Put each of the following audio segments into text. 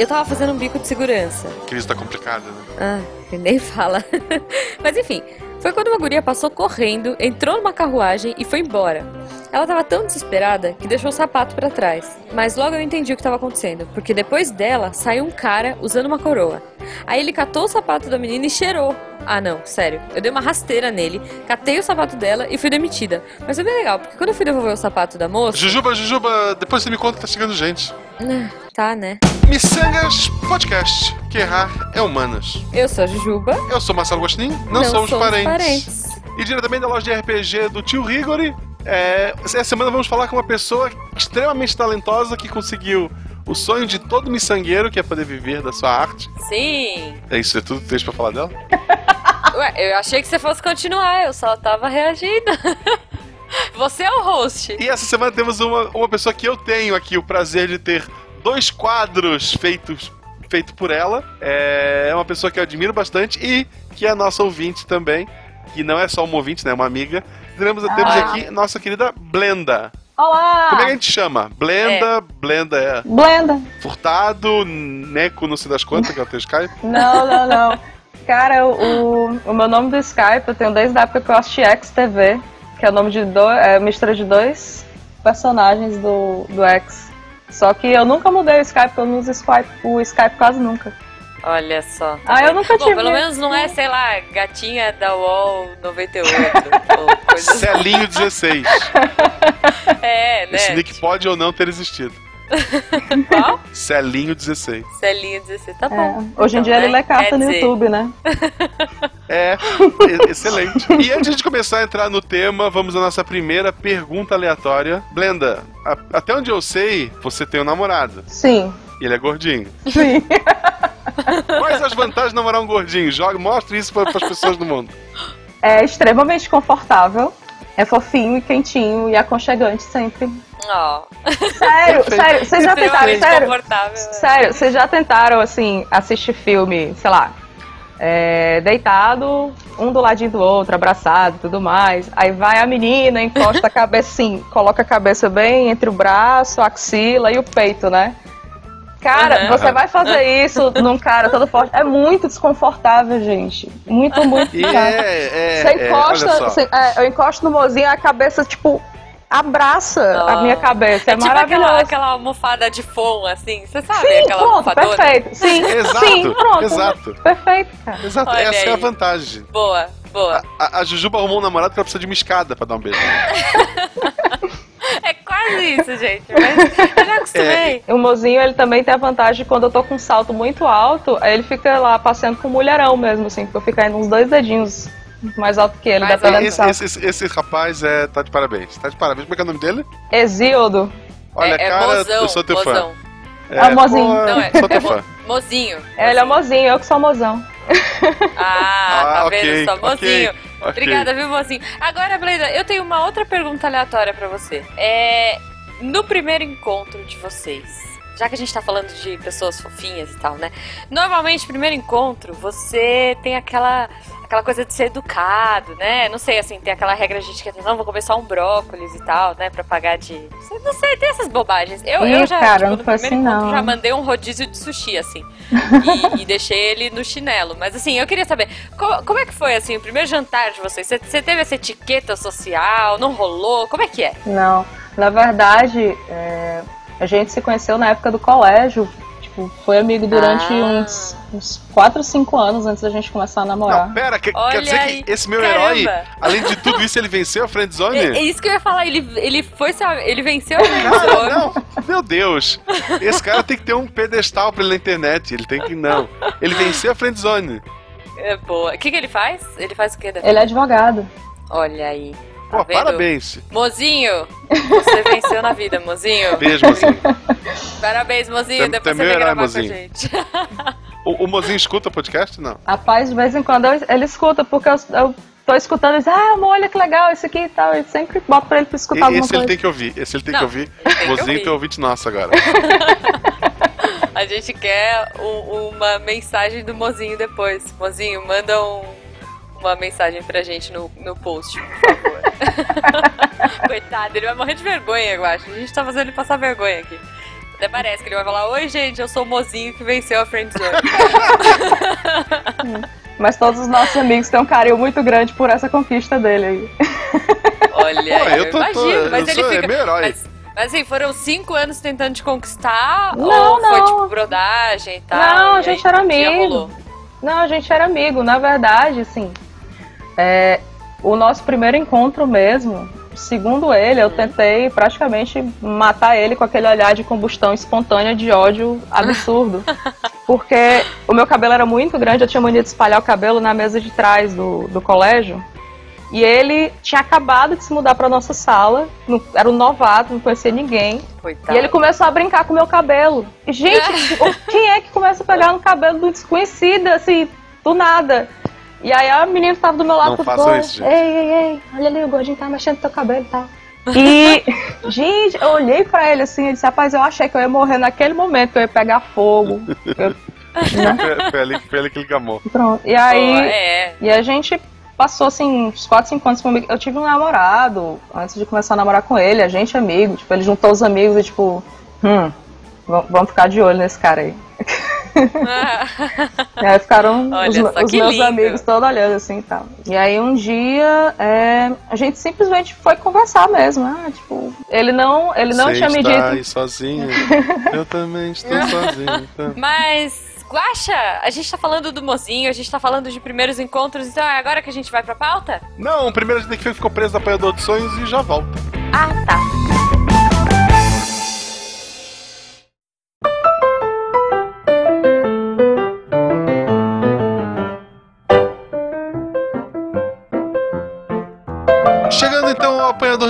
Eu tava fazendo um bico de segurança. A crise tá complicada, né? Ah, nem fala. Mas enfim, foi quando uma guria passou correndo, entrou numa carruagem e foi embora. Ela tava tão desesperada que deixou o sapato para trás. Mas logo eu entendi o que estava acontecendo, porque depois dela saiu um cara usando uma coroa. Aí ele catou o sapato da menina e cheirou. Ah, não, sério. Eu dei uma rasteira nele, catei o sapato dela e fui demitida. Mas foi bem legal, porque quando eu fui devolver o sapato da moça. Jujuba, Jujuba, depois você me conta que tá chegando gente. Ah, Tá, né? Missangas Podcast, que errar é humanas. Eu sou a Jujuba. Eu sou Marcelo Gostin, não, somos, parentes. parentes. E diretamente da loja de RPG do tio Rigori, é, essa semana vamos falar com uma pessoa extremamente talentosa que conseguiu o sonho de todo miçangueiro, que é poder viver da sua arte. Sim. É isso, é tudo que tens pra falar dela? Ué, eu achei que você fosse continuar, eu só tava reagindo. Você é o host. E essa semana temos uma, uma pessoa que eu tenho aqui o prazer de ter dois quadros feitos feito por ela. É uma pessoa que eu admiro bastante e que é nossa ouvinte também. Que não é só uma ouvinte, né? É uma amiga. Temos, temos Ah. aqui nossa querida Blenda. Olá! Como é que a gente chama? Blenda, Blenda é Blenda. furtado, Neco, não sei das quantas, que é o teu Skype. Não, não, não. Cara, o, o meu nome do Skype eu tenho desde a época que eu assisti X-TV, que é o nome de dois, é mistura de dois personagens do, do X. Só que eu nunca mudei o Skype, eu não uso Skype, o Skype quase nunca. Olha só. Ah, eu nunca Bom, tive. pelo menos não é, sei lá, gatinha da UOL 98 ou coisa assim. Celinho 16. É, né? Esse nick pode ou não ter existido. Qual? Celinho 16. Celinho 16, tá É, bom. Hoje em Então, dia ele né? lê carta Quer no dizer, YouTube, né? É, excelente. E antes de começar a entrar no tema, vamos à nossa primeira pergunta aleatória. Blenda, a- até onde eu sei, você tem um namorado. Sim, E ele é gordinho. sim. Quais as vantagens de namorar um gordinho? Joga, mostre isso para as pessoas do mundo. É extremamente confortável, é fofinho e quentinho e aconchegante sempre. Ó, Sério, sério, vocês já tentaram, extremamente sério? confortável. Sério, vocês já tentaram, assim, assistir filme, sei lá, é, deitado, um do ladinho do outro, abraçado e tudo mais. Aí vai a menina, encosta a cabeça assim, coloca a cabeça bem entre o braço, a axila e o peito, né? Cara, Aham. você vai fazer isso num cara todo forte. É muito desconfortável, gente. Muito, muito. E é, é, Você é, encosta, só. você- é, eu encosto no mozinho, a cabeça, tipo, abraça a Oh. minha cabeça. É, É tipo maravilhoso. aquela, aquela almofada de fom, assim. Você sabe Sim, aquela pronto, almofadona? perfeito. Sim, Exato, sim, pronto. exato. Perfeito, cara. Exato, Olha essa é a aí. vantagem. Boa, boa. A, a Jujuba arrumou um namorado que ela precisa de uma escada pra dar um beijo. É quase isso, gente. Mas eu já acostumei. O mozinho, ele também tem a vantagem de quando eu tô com um salto muito alto, aí ele fica lá passeando com o mulherão mesmo, assim, porque eu fico indo uns dois dedinhos mais alto que ele, Mais dependendo do Esse, salto. esse, esse, esse rapaz é, tá de parabéns. Tá de parabéns. Como é que é o nome dele? Exíodo. Olha, é, é cara, mozão, eu sou teu fã. mozão. É o mozinho. pô, Não, é, sou é teu mo- fã. mozinho. Ele é mozinho, eu que sou mozão. Ah, tá Ah, vendo ok, só, ok, mozinho. ok. Obrigada, viu, mozinho? Agora, Blenda, eu tenho uma outra pergunta aleatória pra você. É. No primeiro encontro de vocês, já que a gente tá falando de pessoas fofinhas e tal, né? Normalmente, primeiro encontro, você tem aquela. Aquela coisa de ser educado, né? Não sei, assim, tem aquela regra de etiqueta, não, vou comer só um brócolis e tal, né? Pra pagar de. Não sei, tem essas bobagens. Eu, Ih, eu já, cara, tipo, no primeiro assim, encontro, já mandei um rodízio de sushi, assim. E, e deixei ele no chinelo. Mas assim, eu queria saber, co- como, é que foi, assim, o primeiro jantar de vocês? Você, você teve essa etiqueta social? Não rolou? Como é que é? Não, na verdade, é, a gente se conheceu na época do colégio. Tipo, foi amigo durante Ah. uns, uns 4, 5 anos antes da gente começar a namorar. Não, pera, que- quer dizer aí. que esse meu Caramba. herói, além de tudo isso, ele venceu a friendzone? É, é isso que eu ia falar, ele, ele foi, ele venceu a friendzone. não, meu Deus. Esse cara tem que ter um pedestal pra ele na internet. Ele tem que. Não. Ele venceu a friendzone. É boa. O que, que ele faz? Ele faz o quê? Ele é advogado. Olha aí. Tá Pô, parabéns. Mozinho, você venceu na vida, mozinho. Beijo, mozinho. Parabéns, mozinho. Tem- Depois tem você meu vem herói, gravar com a mozinho. gente. O, o mozinho escuta o podcast? Não. Rapaz, de vez em quando eu- ele escuta, porque eu, eu tô escutando e diz, ah, amor, olha que legal esse aqui e tal. E sempre boto pra ele pra escutar E- alguma esse ele coisa. tem que ouvir. Esse ele tem Não, que ouvir. mozinho tem ouvinte nosso agora. A gente quer um- uma mensagem do mozinho depois. Mozinho, manda um- uma mensagem pra gente no, no post, por favor. Coitado, ele vai morrer de vergonha, eu acho. A gente tá fazendo ele passar vergonha aqui. Até parece que ele vai falar: Oi, gente, eu sou o mozinho que venceu a Friendzone. Mas todos os nossos amigos têm um carinho muito grande por essa conquista dele aí. Olha, Pô, eu, eu tô- tô- imagino, mas eu ele sou- é fica. meu herói. Mas, mas assim, foram cinco anos tentando te conquistar? Não, ou foi não. tipo brodagem e tal? Não, a gente aí era amigo. Não, a gente era amigo. Na verdade, assim, é, o nosso primeiro encontro mesmo, segundo ele, eu tentei praticamente matar ele com aquele olhar de combustão espontânea de ódio absurdo. Porque o meu cabelo era muito grande, eu tinha mania de espalhar o cabelo na mesa de trás do, do colégio. E ele tinha acabado de se mudar para nossa sala, não- era um novato, não conhecia ninguém. Coitado. E ele começou a brincar com o meu cabelo. Gente, o- quem é que começa a pegar no cabelo do desconhecido, assim, do nada? E aí a menina que tava do meu lado Não falou, façam isso, gente. Ei, ei, ei, olha ali, o gordinho tá mexendo no teu cabelo e tal. E, gente, eu olhei pra ele assim e disse, rapaz, eu achei que eu ia morrer naquele momento, que eu ia pegar fogo. Eu- né? Foi, foi ali, foi ali que ele gamou. Pronto. E aí. é. E a gente passou assim uns 4, 5 anos comigo. Eu tive um namorado antes de começar a namorar com ele, a gente é amigo, tipo, ele juntou os amigos e tipo, hum, vamos ficar de olho nesse cara aí. E aí ficaram Olha os, os meus lindo. amigos todos olhando assim e tal. E aí um dia é, a gente simplesmente foi conversar mesmo. Ah, tipo, ele não, ele não Você tinha me dito. aí sozinho. Eu também estou sozinho. tá? Mas, Guaxa, a gente tá falando do mozinho, a gente tá falando de primeiros encontros, então é agora que a gente vai pra pauta? Não, primeiro a gente tem que ver ficou preso no apanhador de sonhos e já volta. Ah, tá.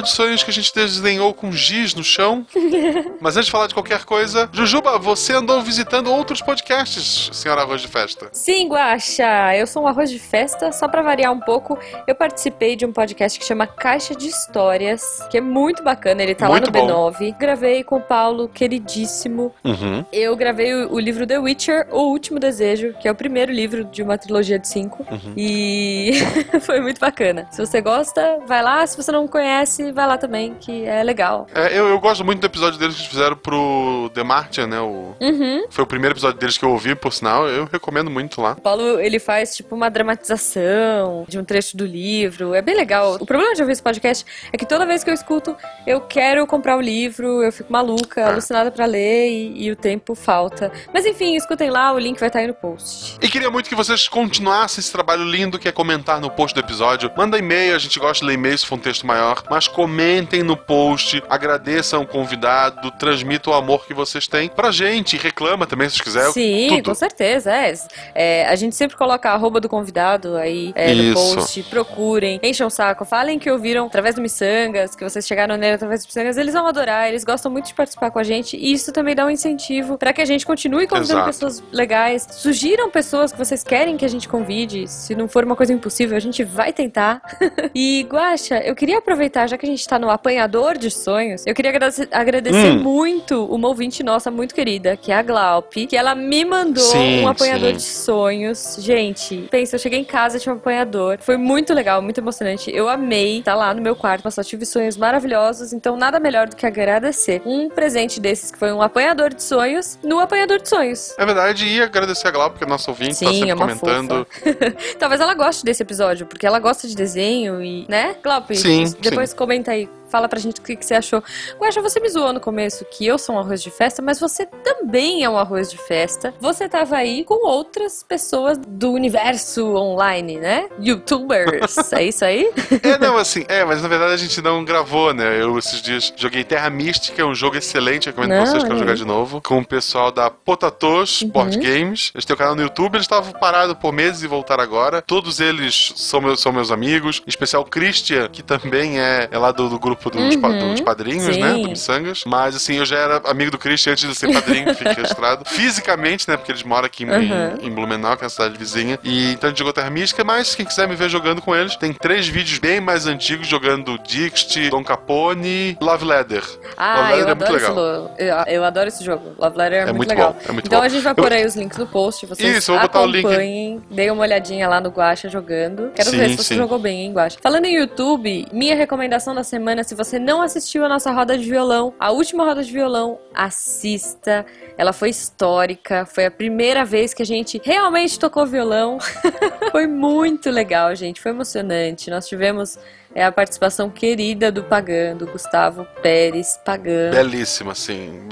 Apanhador de sonhos que a gente desenhou com giz no chão. Mas antes de falar de qualquer coisa, Jujuba, você andou visitando outros podcasts, senhora Arroz de Festa. Sim, Guaxa, eu sou um arroz de festa. Só pra variar um pouco, eu participei de um podcast que chama Caixa de Histórias, que é muito bacana. Ele tá Muito lá no bom. B9. Gravei com o Paulo, queridíssimo. Uhum. Eu gravei o, o livro The Witcher, O Último Desejo, que é o primeiro livro de uma trilogia de cinco. Uhum. E foi muito bacana. Se você gosta, vai lá. Se você não conhece, vai lá também, que é legal. É, eu, eu gosto muito do episódio deles que eles fizeram pro The Martian, né? O... Uhum. Foi o primeiro episódio deles que eu ouvi, por sinal. Eu recomendo muito lá. O Paulo, ele faz, tipo, uma dramatização de um trecho do livro. É bem legal. O problema de ouvir esse podcast é que toda vez que eu escuto, eu quero comprar o livro, eu fico maluca, Ah. alucinada pra ler e, e o tempo falta. Mas enfim, escutem lá, o link vai estar aí no post. E queria muito que vocês continuassem esse trabalho lindo que é comentar no post do episódio. Manda e-mail, a gente gosta de ler e-mail se for um texto maior. Mas comentem no post, agradeçam o convidado, transmitam o amor que vocês têm pra gente. Reclama também se quiser. Sim, tudo. com certeza. É. É, a gente sempre coloca a arroba do convidado aí é, no post. Procurem, encham o saco, falem que ouviram através do Missangas, que vocês chegaram nele através do Missangas. Eles vão adorar, eles gostam muito de participar com a gente. E isso também dá um incentivo pra que a gente continue convidando Exato. pessoas legais. Sugiram pessoas que vocês querem que a gente convide. Se não for uma coisa impossível, a gente vai tentar. e, Guaxa, eu queria aproveitar, já que a gente tá no apanhador de sonhos, eu queria agradecer, agradecer Hum. muito uma ouvinte nossa muito querida, que é a Glaup, que ela me mandou Sim, um apanhador sim. de sonhos. Gente, pensa, eu cheguei em casa e tinha um apanhador. Foi muito legal, muito emocionante. Eu amei estar lá no meu quarto, mas só tive sonhos maravilhosos, então nada melhor do que agradecer um presente desses, que foi um apanhador de sonhos, no apanhador de sonhos. É verdade, e agradecer a Glauco, que é nossa ouvinte, tá Sim, sempre é uma comentando. Talvez ela goste desse episódio, porque ela gosta de desenho e, né? Glaup, Sim, depois comenta aí. Fala pra gente o que, que você achou. Guaxa, você me zoou no começo que eu sou um arroz de festa, mas você também é um arroz de festa. Você tava aí com outras pessoas do universo online, né? Youtubers. é isso aí? É, não, assim, é, mas na verdade a gente não gravou, né? Eu esses dias joguei Terra Mística, um jogo excelente, recomendo pra Não, vocês pra olha jogar de novo, com o pessoal da Potatos Board Games. Eles têm um canal no YouTube, eles estavam parados por meses e voltaram agora. Todos eles são meus, são meus amigos, em especial o Christian, que também é, é lá do, do grupo dos, pa- Uhum, dos padrinhos, sim. né? Do Missangas. Mas assim, eu já era amigo do Christian antes de ser padrinho, fiquei registrado. Fisicamente, né? Porque eles moram aqui em, Uhum. em Blumenau, que é a cidade vizinha. E então a gente jogou Terra Mística, mas quem quiser me ver jogando com eles, tem três vídeos bem mais antigos jogando Dixit, Don Capone, Love Leather. Ah, Love Letter eu é muito adoro esse legal. eu, eu adoro esse jogo. Love Letter é, É muito, muito legal. bom, é muito então bom. a gente vai Eu- pôr aí os links no post. Vocês Isso, eu vou botar o link. Deem uma olhadinha lá no Guacha jogando. Quero Sim, ver se você sim. jogou bem, hein, Guacha. Falando em YouTube, minha recomendação da semana se você não assistiu a nossa roda de violão, a última roda de violão, assista. Ela foi histórica, foi a primeira vez que a gente realmente tocou violão. foi muito legal, gente, foi emocionante. Nós tivemos é a participação querida do Pagan, do Gustavo Pérez Pagan. Belíssima, assim.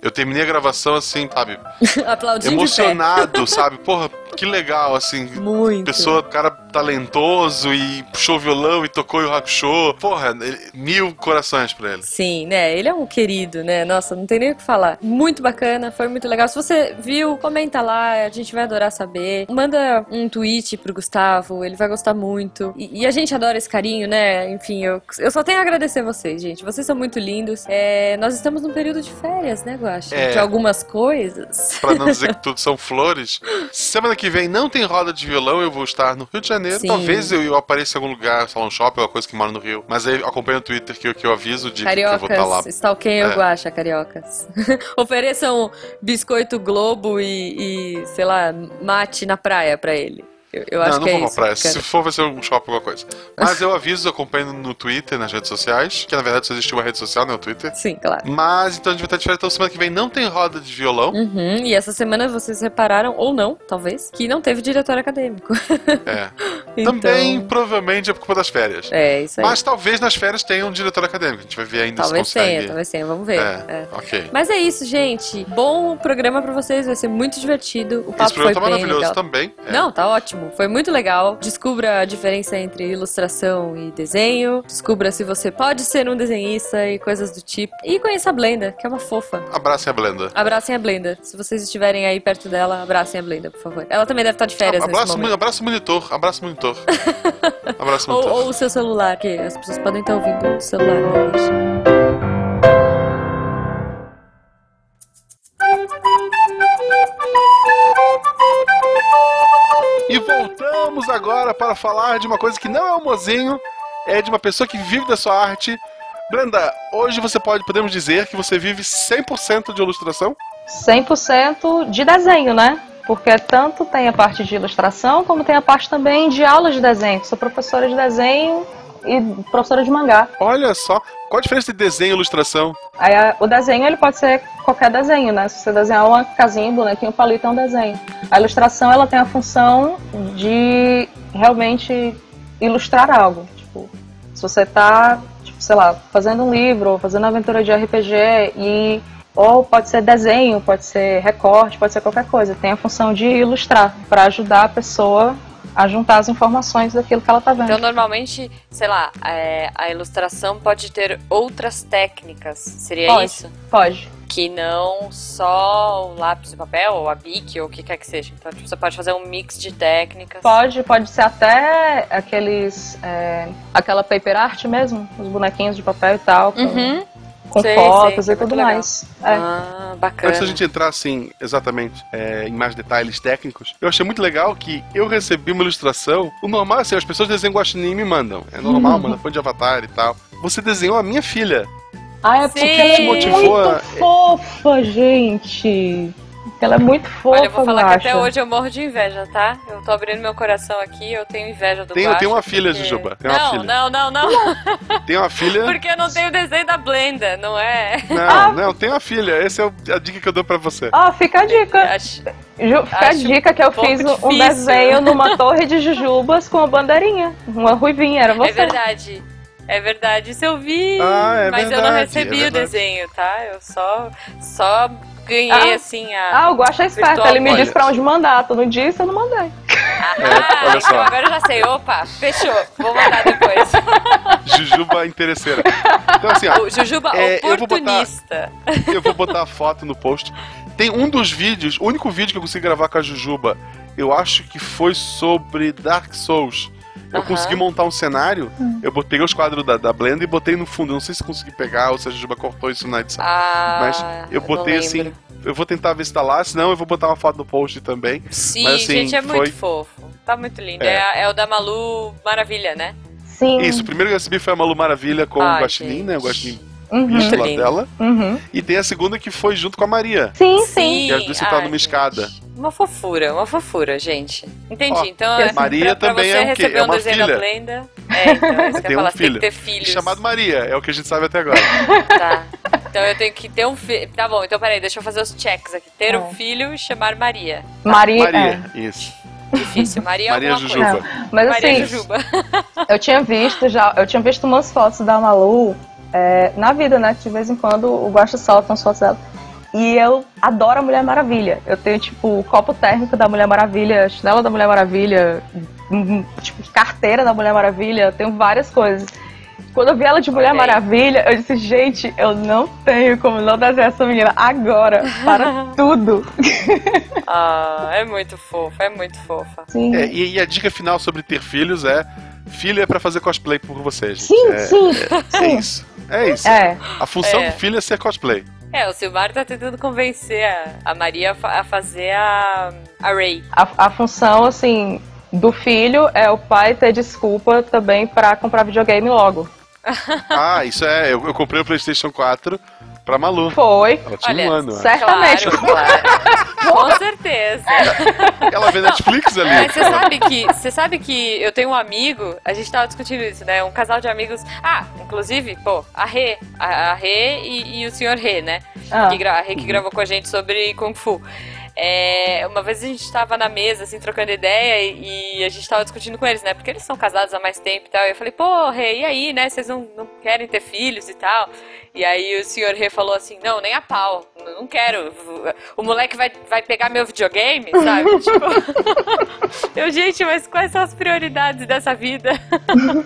Eu terminei a gravação assim, sabe? Aplaudindo Emocionado, sabe? Porra, que legal, assim. Muito. Pessoa, cara talentoso e puxou violão e tocou o Hakusho. Porra, ele, mil corações pra ele. Sim, né? Ele é um querido, né? Nossa, não tem nem o que falar. Muito bacana, foi muito legal. Se você viu, comenta lá, a gente vai adorar saber. Manda um tweet pro Gustavo, ele vai gostar muito. E, e a gente adora esse carinho, né? Enfim, eu, eu só tenho a agradecer vocês, gente. Vocês são muito lindos. É, nós estamos num período de férias, né, Guaxa? É, de algumas coisas. Pra não dizer que tudo são flores. Semana que vem não tem roda de violão, eu vou estar no Rio de Janeiro. Sim. Talvez eu, eu apareça em algum lugar, salão shopping, alguma coisa que mora no Rio. Mas aí acompanha o Twitter que, eu, que eu aviso de cariocas, que eu vou estar lá. Stalkeiem é. o Guaxa, cariocas. Ofereçam biscoito Globo e, e, sei lá, mate na praia pra ele. Eu, eu acho não, não que é vou isso, pra praia. Se for, vai ser um shopping alguma coisa. Mas eu aviso, acompanho no Twitter, nas redes sociais, que na verdade só existe uma rede social, né? O Twitter. Sim, claro. Mas então a gente vai estar de férias, então semana que vem não tem roda de violão. Uhum, e essa semana vocês repararam, ou não, talvez, que não teve diretor acadêmico. É. então... Também, provavelmente, é por culpa das férias. É, isso aí. Mas talvez nas férias tenha um diretor acadêmico. A gente vai ver ainda talvez se consegue. Tenha, talvez tenha, vamos ver. É, é. ok. Mas é isso, gente. Bom programa pra vocês, vai ser muito divertido. O papo Esse programa foi tá maravilhoso legal. também. É. Não, tá ótimo. Foi muito legal. Descubra a diferença entre ilustração e desenho. Descubra se você pode ser um desenhista e coisas do tipo. E conheça a Blenda, que é uma fofa. Abracem a Blenda. Abracem a Blenda. Se vocês estiverem aí perto dela, abracem a Blenda, por favor. Ela também deve estar de férias abraça, nesse momento. Abraça o monitor, abraça o monitor. abraça o monitor. Ou, ou, o seu celular, que as pessoas podem estar ouvindo o celular. Né? E voltamos agora para falar de uma coisa que não é um mozinho, é de uma pessoa que vive da sua arte. Brenda, hoje você pode, podemos dizer que você vive 100% de ilustração? 100% de desenho, né? Porque tanto tem a parte de ilustração, como tem a parte também de aulas de desenho. Sou professora de desenho e professora de mangá. Olha só, qual a diferença de desenho e ilustração? Aí, o desenho ele pode ser qualquer desenho, né? Se você desenhar uma casinha, um bonequinho, um palito é um desenho. A ilustração ela tem a função de realmente ilustrar algo. Tipo, se você está, tipo, sei lá, fazendo um livro, fazendo uma aventura de RPG e ou pode ser desenho, pode ser recorte, pode ser qualquer coisa. Tem a função de ilustrar para ajudar a pessoa a juntar as informações daquilo que ela está vendo. Então, normalmente, sei lá, é, a ilustração pode ter outras técnicas, seria pode, isso? Pode. Que não só o lápis e papel, ou a bic, ou o que quer que seja. Então, tipo, você pode fazer um mix de técnicas. Pode, pode ser até aqueles. É, aquela paper art mesmo, os bonequinhos de papel e tal. Com... Uhum com sei, fotos sei, e tudo mais. É. Ah, bacana. Antes da gente entrar assim, exatamente, é, em mais detalhes técnicos, eu achei muito legal que eu recebi uma ilustração. O normal, assim, as pessoas desenham guaxinim e me mandam. É normal, uhum. manda fã de avatar e tal. Você desenhou a minha filha. Ah, é porque ela é muito a... fofa, gente. Ela é muito fofa, Olha, eu vou falar que até hoje eu morro de inveja, tá? Eu tô abrindo meu coração aqui, eu tenho inveja do Tenho, tenho uma filha, porque... Jujuba. Tem não, uma filha. não, não, não. Tem uma filha. Porque eu não tenho o desenho da Blenda, não é? Não, ah. não, tem uma filha. Essa é a dica que eu dou pra você. Ó, oh, fica a dica. Acho... Ju, fica a dica que eu um fiz um desenho numa torre de jujubas com uma bandeirinha. Uma ruivinha, era você. É verdade. É verdade, isso eu vi, ah, é mas verdade, eu não recebi é o desenho, tá? Eu só, só ganhei, ah, assim, a. Ah, o Guaxa é esperto. Ele me disse pra onde mandar. Tu não disse, eu não mandei. Ah, é, então agora eu já sei. Opa, fechou. Vou mandar depois. Jujuba interesseira. Então, assim, ó, o Jujuba é, oportunista. Eu vou, botar, eu vou botar a foto no post. Tem um dos vídeos, o único vídeo que eu consegui gravar com a Jujuba, eu acho que foi sobre Dark Souls. Eu uhum. consegui montar um cenário, uhum. eu botei os quadros da, da Blender e botei no fundo. Eu não sei se consegui pegar ou se a Jujuba cortou isso na edição. Ah, mas eu botei assim. Eu vou tentar ver se tá lá, senão eu vou botar uma foto no post também. Sim, mas, assim, gente, é foi... muito fofo. Tá muito lindo. É. É, é. o da Malu Maravilha, né? Sim. Isso, o primeiro que eu recebi foi a Malu Maravilha com Ai, o Guaxinim, né? O Guaxinim uhum. lá dela. Uhum. E tem a segunda que foi junto com a Maria. Sim, sim. E as duas sentaram numa escada. Uma fofura, uma fofura, gente. Entendi. Ó, então, Maria pra, também pra é um quê? É um uma desenho filha. da Blenda. É, então, é isso que eu Tem ia um falar, você tem filho. que ter filhos. Chamado Maria, é o que a gente sabe até agora. Tá. Então eu tenho que ter um filho. Tá bom, então peraí, deixa eu fazer os checks aqui. Ter É. um filho e chamar Maria. Maria. Maria, isso. Difícil. Maria, Maria alguma Jujuba. coisa. é. Mas Maria assim, Jujuba. eu tinha visto já, eu tinha visto umas fotos da Malu é, na vida, né? que De vez em quando o Guaxa solta umas fotos dela. E eu adoro a Mulher Maravilha. Eu tenho, tipo, o copo térmico da Mulher Maravilha, chinela da Mulher Maravilha, hum, tipo, carteira da Mulher Maravilha, eu tenho várias coisas. Quando eu vi ela de Mulher Ok. Maravilha, eu disse, gente, eu não tenho como não desenhar essa menina agora, para tudo. Ah, é muito fofa, é muito fofa. Sim, É, e, e a dica final sobre ter filhos é: filho é pra fazer cosplay por você, gente. sim, é, sim. É isso. É isso. É, A função É. do filho é ser cosplay. É, o Silmar tá tentando convencer a, a Maria a fa- a fazer a, a Ray. a, a função, assim, do filho é o pai ter desculpa também pra comprar videogame logo. Ah, isso é. Eu, eu comprei o PlayStation 4 pra Malu. Foi, Ela tinha Olha, um ano. né? certamente. Claro, claro. Com certeza. Ela vê Netflix ali. Mas você sabe que você sabe que eu tenho um amigo, a gente tava discutindo isso, né? Um casal de amigos. Ah, inclusive, pô, a Rê, a, a Rê e, e o senhor Rê, né? Ah. Que a Rê que gravou com a gente sobre Kung Fu. É, uma vez a gente tava na mesa, assim, trocando ideia e, e a gente tava discutindo com eles, né? Porque eles são casados há mais tempo e tal. E eu falei, pô, Rê, e aí, né? Vocês não, não querem ter filhos e tal? E aí o senhor Rê falou assim, não, nem a pau, não quero. O moleque vai, vai pegar meu videogame, sabe? tipo... Eu, gente, mas quais são as prioridades dessa vida?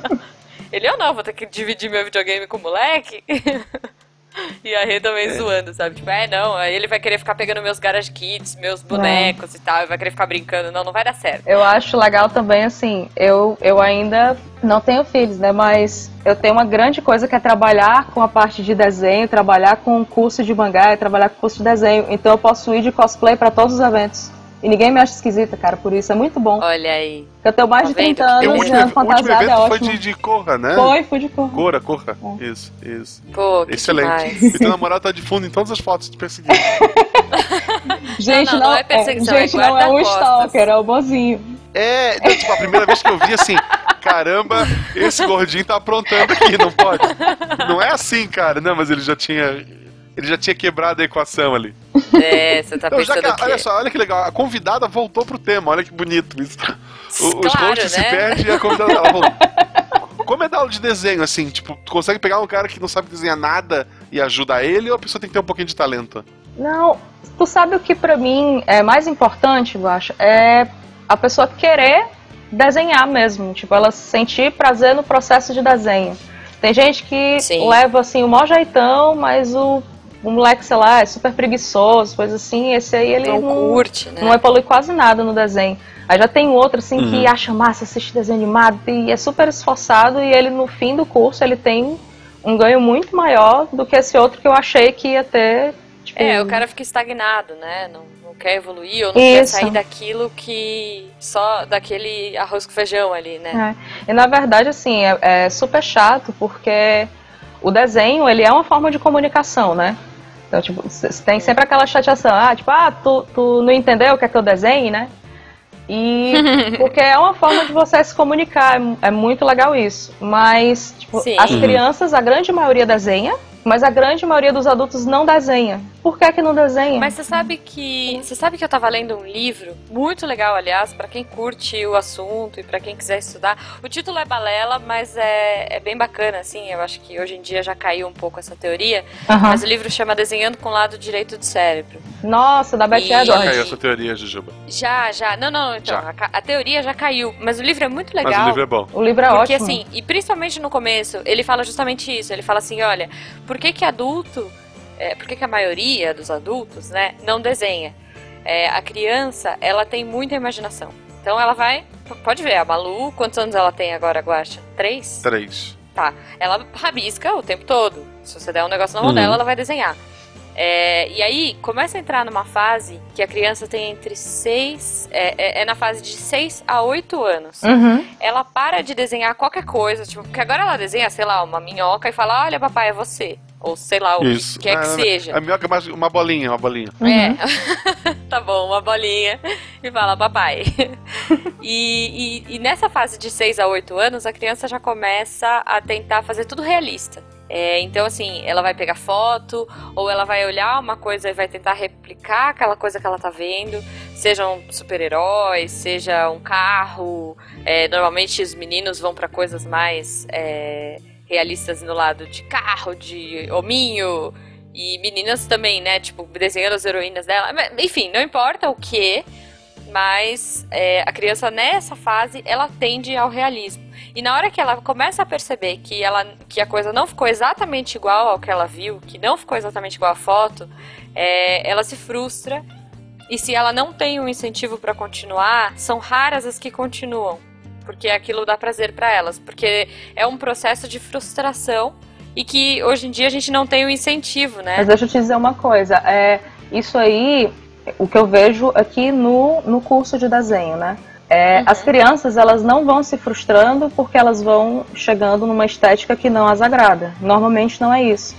Ele, eu não, vou ter que dividir meu videogame com o moleque. E a Rê também zoando, sabe? Tipo, é, não, aí ele vai querer ficar pegando meus garage kits, meus bonecos e tal, e vai querer ficar brincando. Não, não vai dar certo. Eu acho legal também, assim, eu, eu ainda não tenho filhos, né? Mas eu tenho uma grande coisa que é trabalhar com a parte de desenho, trabalhar com curso de mangá, e trabalhar com curso de desenho. Então eu posso ir de cosplay pra todos os eventos. E ninguém me acha esquisita, cara, por isso é muito bom. Olha aí. Eu tenho mais Tá de vendo? 30 E o anos último, e o ando fantasiada é evento foi ótimo. de, de Corra, né? Foi, fui de cor. Cora, Corra. Isso, isso. Pô, que Excelente. demais. E teu namorado tá de fundo em todas as fotos de perseguido. Gente, Não, não, não é perseguição, gente, é não é um guarda-costas. stalker, é o bonzinho. É, tipo, a primeira vez que eu vi assim, caramba, esse gordinho tá aprontando aqui, não pode. Não é assim, cara. Não, mas ele já tinha. Ele já tinha quebrado a equação ali. É, você tá Então, pensando que, o quê? olha só, olha que legal. A convidada voltou pro tema, olha que bonito isso. O, os Claro, se né? perdem e a convidada ela voltou. Como é dar aula de desenho, assim? Tipo, tu consegue pegar um cara que não sabe desenhar nada e ajudar ele ou a pessoa tem que ter um pouquinho de talento? Não, tu sabe o que pra mim é mais importante, eu acho? É a pessoa querer desenhar mesmo. Tipo, ela sentir prazer no processo de desenho. Tem gente que Sim. leva assim o maior jeitão, mas o, o moleque, sei lá, é super preguiçoso, coisa assim. Esse aí ele Não não, curte, né? não evolui quase nada no desenho. Aí já tem outro assim Uhum. que acha massa assistir desenho animado e é super esforçado e ele no fim do curso ele tem um ganho muito maior do que esse outro que eu achei que ia ter. Tipo, É, o cara fica estagnado, né? Não, não quer evoluir ou não quer Isso. sair daquilo que. só daquele arroz com feijão ali, né? É. E na verdade, assim, é, é super chato porque o desenho, ele é uma forma de comunicação, né? Então, tipo, tem sempre aquela chateação, ah, tipo, ah, tu, tu não entendeu o que é que eu desenhe, né? E porque é uma forma de você se comunicar, é é muito legal isso. Mas, tipo, Sim. as Uhum. crianças, a grande maioria desenha, mas a grande maioria dos adultos não desenha. Por que que não desenha? Mas você sabe que. Você sabe que eu tava lendo um livro, muito legal, aliás, pra quem curte o assunto e pra quem quiser estudar. O título é balela, mas é, é bem bacana, assim. Eu acho que hoje em dia já caiu um pouco essa teoria. Aham. Mas o livro chama Desenhando com o Lado Direito do Cérebro. Nossa, da Betty E- Já Edwards. caiu essa teoria, Jujuba. Já, já. Não, não, então. Já. A, a teoria já caiu. Mas o livro é muito legal. Mas o livro é bom. O livro é Porque ótimo. assim, e principalmente no começo, ele fala justamente isso. Ele fala assim, olha, por que que adulto, é, por que que a maioria dos adultos, né, não desenha? É, a criança, ela tem muita imaginação. Então ela vai, pode ver, a Malu, quantos anos ela tem agora, Guaxa? Três? Três. Tá. Ela rabisca o tempo todo. Se você der um negócio na mão Uhum. dela, ela vai desenhar. É, e aí, começa a entrar numa fase que a criança tem entre seis. É, é- é na fase de 6 a 8 anos Uhum. ela para de desenhar qualquer coisa, tipo, porque agora ela desenha, sei lá, uma minhoca e fala, olha, papai, é você. Ou sei lá, o Isso. que quer que Ah, seja. A minhoca é mais uma bolinha, uma bolinha. É. tá bom, uma bolinha. E fala, papai. e, e, e nessa fase de 6 a 8 anos, a criança já começa a tentar fazer tudo realista. É, então, assim, ela vai pegar foto, ou ela vai olhar uma coisa e vai tentar replicar aquela coisa que ela tá vendo, sejam super-heróis, seja um carro. É, normalmente os meninos vão para coisas mais é, realistas no lado de carro, de hominho, e meninas também, né? Tipo, desenhando as heroínas dela. Enfim, não importa o que, mas é, a criança nessa fase ela tende ao realismo. E na hora que ela começa a perceber que, ela, que a coisa não ficou exatamente igual ao que ela viu, que não ficou exatamente igual à foto, é, ela se frustra. E se ela não tem um incentivo para continuar, são raras as que continuam. Porque aquilo dá prazer para elas. Porque é um processo de frustração e que hoje em dia a gente não tem o incentivo, né? Mas deixa eu te dizer uma coisa. É, isso aí, o que eu vejo aqui no, no curso de desenho, né? É, Uhum. As crianças, elas não vão se frustrando porque elas vão chegando numa estética que não as agrada. Normalmente não é isso.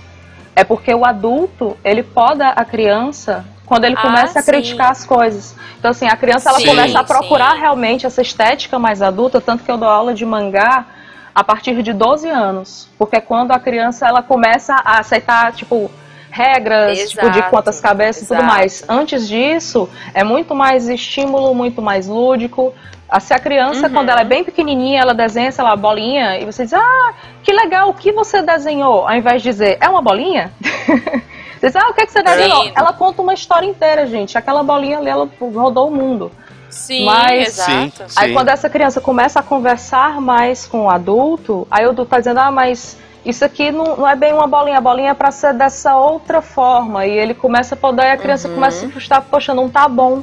É porque o adulto, ele poda a criança quando ele Ah, começa a sim. criticar as coisas. Então, assim, a criança, ela Sim, começa a procurar sim. realmente essa estética mais adulta, tanto que eu dou aula de mangá a partir de 12 anos. Porque é quando a criança, ela começa a aceitar, tipo, regras, tipo, de Exato, quantas cabeças e tudo exato. mais. Antes disso, é muito mais estímulo, muito mais lúdico. Se a criança, Uhum. quando ela é bem pequenininha, ela desenha, sei lá, bolinha, e você diz, ah, que legal, o que você desenhou? Ao invés de dizer, é uma bolinha? você diz, ah, o que, é que você desenhou? Lindo. Ela conta uma história inteira, gente. Aquela bolinha ali, ela rodou o mundo. Sim, Mas- exato. Sim. Aí quando essa criança começa a conversar mais com o adulto, aí o adulto tá dizendo, ah, mas isso aqui não, não é bem uma bolinha, a bolinha é pra ser dessa outra forma. E ele começa a podar e a criança Uhum. começa a se frustrar, poxa, não tá bom.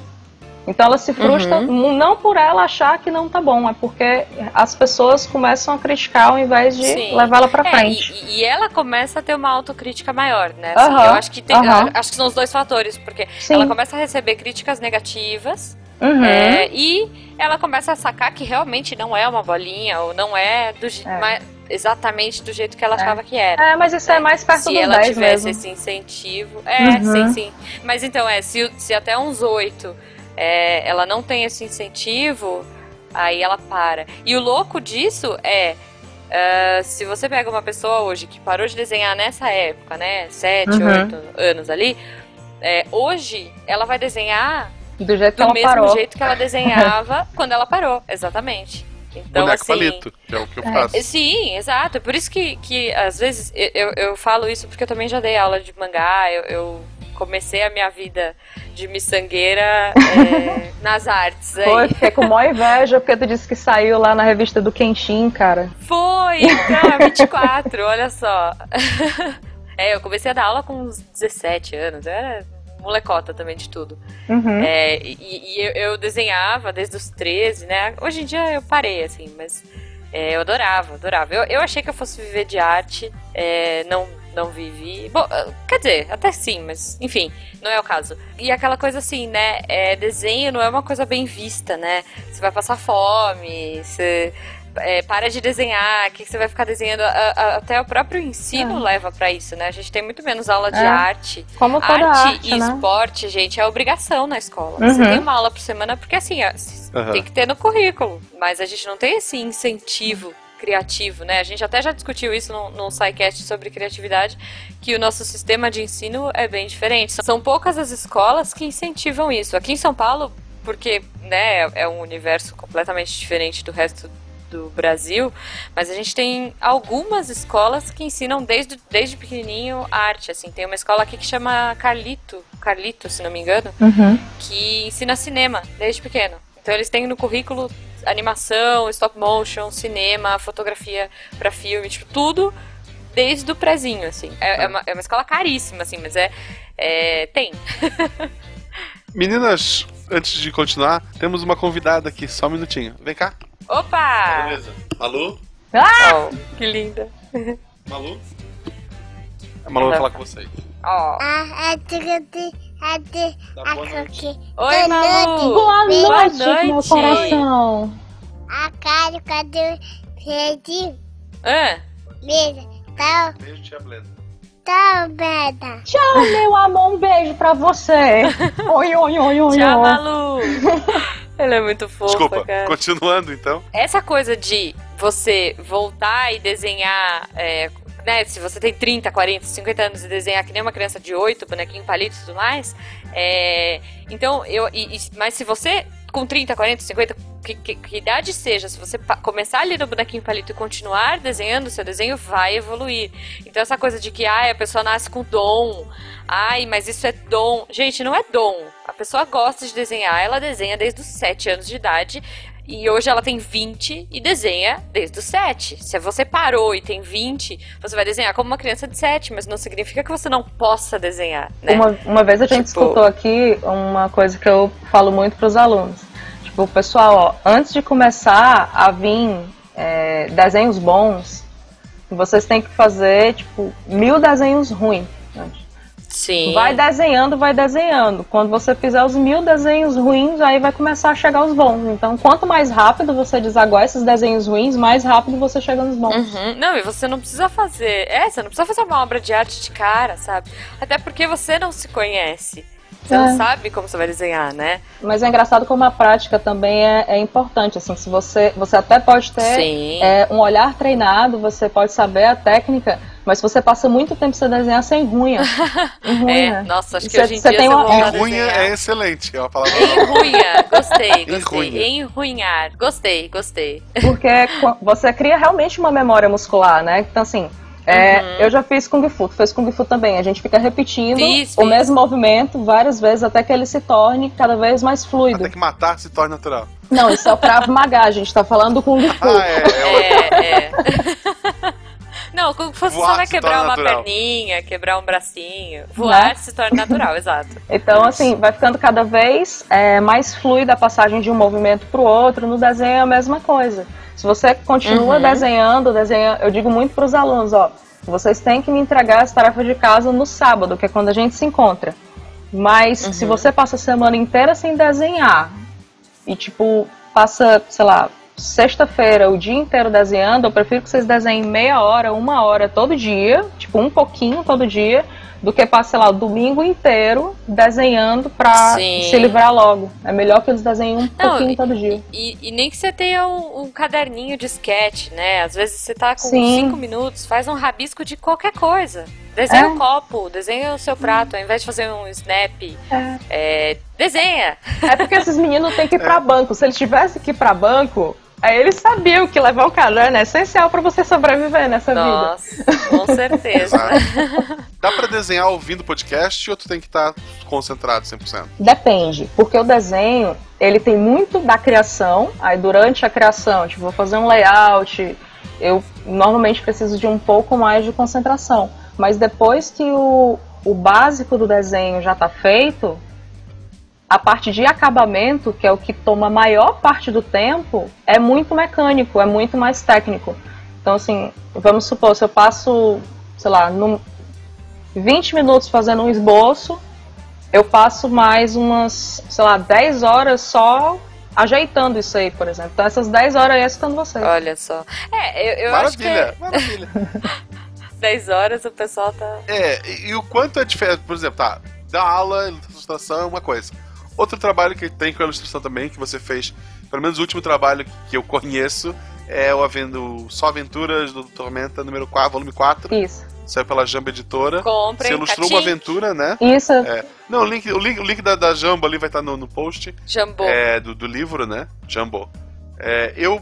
Então ela se frustra Uhum. não por ela achar que não tá bom, é porque as pessoas começam a criticar ao invés de levá-la pra É, frente. e, e ela começa a ter uma autocrítica maior, né? Assim, Aham, eu acho que tem, aham. acho que são os dois fatores, porque Sim. ela começa a receber críticas negativas Uhum. é, e ela começa a sacar que realmente não é uma bolinha ou não é, do, É. exatamente do jeito que ela achava que era. É, mas isso é mais perto se do ela 10 tivesse mesmo. esse incentivo. É, Uhum. sim, sim. Mas então, é, se, se até uns oito é, ela não tem esse incentivo, aí ela para. E o louco disso é. ah, se você pega uma pessoa hoje que parou de desenhar nessa época, né? Sete, Uhum. oito anos ali. é, hoje ela vai desenhar Do jeito que do ela mesmo parou. jeito que ela desenhava quando ela parou. Exatamente. Então, Boneco assim, palito, que é o que eu faço. Sim, exato. É Por isso que, que às vezes, eu, eu, falo isso porque eu também já dei aula de mangá, eu, eu comecei a minha vida de miçangueira é, nas artes. Aí. Foi, fiquei com maior inveja porque tu disse que saiu lá na revista do Kenshin, cara. Foi, então, é 24, olha só. É, eu comecei a dar aula com uns 17 anos, eu era molecota também de tudo. Uhum. É, e e eu, eu desenhava desde os 13, né? Hoje em dia eu parei, assim, mas é, eu adorava, adorava. Eu, eu achei que eu fosse viver de arte, é, não, não vivi. Bom, quer dizer, até sim, mas enfim, não é o caso. E aquela coisa assim, né? É, desenho não é uma coisa bem vista, né? Você vai passar fome, você. É, para de desenhar, o que que você vai ficar desenhando? A- a- até o próprio ensino leva pra isso, né? A gente tem muito menos aula de É. arte. Como toda Arte, arte, e né? esporte, gente, é obrigação na escola. Uhum. Você tem uma aula por semana porque assim, Aham. tem que ter no currículo. Mas a gente não tem esse incentivo criativo, né? A gente até já discutiu isso num, num SciCast sobre criatividade, que o nosso sistema de ensino é bem diferente. São poucas as escolas que incentivam isso. Aqui em São Paulo, porque né, é um universo completamente diferente do resto do Brasil, mas a gente tem algumas escolas que ensinam desde, desde pequenininho arte, assim, tem uma escola aqui que chama Carlito, Carlito, se não me engano, Uhum. que ensina cinema desde pequeno. Então eles têm no currículo animação, stop motion, cinema, fotografia pra filme, tipo, tudo desde o prezinho, assim. É, é uma, é uma escola caríssima, assim, mas é, é tem. Meninas, antes de continuar, temos uma convidada aqui, só um minutinho. Vem cá. Opa! Beleza. Malu? Oh, que linda. Malu? A Malu vai falar com vocês. Ó. Ah, é de Dá a boa noite. Oi, Malu! Boa Boa noite, meu coração. A cara cadê perdi Ah, mesa. Tá, Beijo, tia Blenda. Tchau, Beda. Tchau, meu amor, um beijo pra você. Oi, oi, oi, oi, Tchau, oi. Malu! Ela é muito fofa, Desculpa, cara. continuando então. Essa coisa de você voltar e desenhar. é, né, se você tem 30, 40, 50 anos e desenhar que nem uma criança de 8, bonequinho palito e tudo mais. é, então, eu. e- e- mas se você, com 30, 40, 50, que, que- que idade seja, se você começar ali no bonequinho palito e continuar desenhando, seu desenho vai evoluir. Então, essa coisa de que ai, a pessoa nasce com dom. Ai, mas isso é dom. Gente, não é dom. A pessoa gosta de desenhar, ela desenha desde os 7 anos de idade. E hoje ela tem 20 e desenha desde os 7. Se você parou e tem 20, você vai desenhar como uma criança de 7, mas não significa que você não possa desenhar, né? Uma, uma vez a gente Tipo- escutou aqui uma coisa que eu falo muito para os alunos. Tipo, pessoal, ó, antes de começar a vir é, desenhos bons, vocês têm que fazer, tipo, mil desenhos ruins. antes. Sim. Vai desenhando, vai desenhando. Quando você fizer os mil desenhos ruins, aí vai começar a chegar os bons. Então, quanto mais rápido você desaguar esses desenhos ruins, mais rápido você chega nos bons. Uhum. Não, e você não precisa fazer. É, você não precisa fazer uma obra de arte de cara, sabe? Até porque você não se conhece. Você É. não sabe como você vai desenhar, né? Mas é engraçado como a prática também é, é importante. Assim, se você, você até pode ter é, um olhar treinado, você pode saber a técnica, mas se você passa muito tempo sem desenhar sem runha. É, nossa, acho que Você- hoje em você dia tem você uma- Enrunha é excelente, é uma palavra Enrunha, gostei, gostei. Enrunha. Enrunhar, gostei, gostei. Porque co- você cria realmente uma memória muscular, né? Então, assim, é, Uhum. eu já fiz Kung Fu, tu fez Kung Fu também. A gente fica repetindo Fiz, o fiz. mesmo movimento várias vezes até que ele se torne cada vez mais fluido. Até que matar se torna natural. Não, isso é o Krav Maga, a gente tá falando do Kung Fu. Ah, é, é o- É, é. Não, Kung Fu você só Voar vai se quebrar uma natural. perninha, quebrar um bracinho. Voar Né? se torna natural, exato. Então, assim, vai ficando cada vez é, mais fluida a passagem de um movimento para o outro. No desenho é a mesma coisa. Se você continua Uhum. desenhando, desenha, eu digo muito para os alunos, ó, vocês têm que me entregar as tarefas de casa no sábado, que é quando a gente se encontra. Mas se Uhum. você passa a semana inteira sem desenhar e tipo passa, sei lá, sexta-feira o dia inteiro desenhando, eu prefiro que vocês desenhem meia hora, uma hora todo dia, tipo um pouquinho todo dia, do que passar, lá, o domingo inteiro desenhando pra Sim. se livrar logo. É melhor que eles desenhem um Não, pouquinho todo dia. E, e nem que você tenha um, um caderninho de sketch, né? Às vezes você tá com Sim. cinco minutos, faz um rabisco de qualquer coisa. Desenha É. um copo, desenha o seu prato, ao invés de fazer um snap, é, desenha. É porque esses meninos têm que ir pra banco. Se eles tivessem que ir pra banco, aí eles sabiam que levar o caderno é essencial pra você sobreviver nessa vida. Nossa, com certeza. Dá pra desenhar ouvindo podcast ou tu tem que estar concentrado 100%? Depende, porque o desenho, ele tem muito da criação, aí durante a criação, tipo, vou fazer um layout, eu normalmente preciso de um pouco mais de concentração. Mas depois que o, o básico do desenho já está feito, a parte de acabamento, que é o que toma a maior parte do tempo, é muito mecânico, é muito mais técnico. Então, assim, vamos supor, se eu passo, sei lá, no 20 minutos fazendo um esboço, eu passo mais umas, sei lá, 10 horas só ajeitando isso aí, por exemplo. Então essas 10 horas aí é escutando você. Olha só. É, eu, eu acho que maravilha, maravilha. 10 horas o pessoal tá. É, e, e o quanto é diferente, por exemplo, tá, dar aula, ilustração é uma coisa. Outro trabalho que tem com a ilustração também, que você fez, pelo menos o último trabalho que eu conheço, é o Avendo Só Aventuras do Tormenta número 4, volume 4, Isso. saiu pela Jamba Editora. Comprem, Você ilustrou Catim, uma aventura, né? Isso. É. Não, o link, o link, o link da, da Jamba ali vai estar no, no post Jambô. é, do, do livro, né? Jumbo. É, eu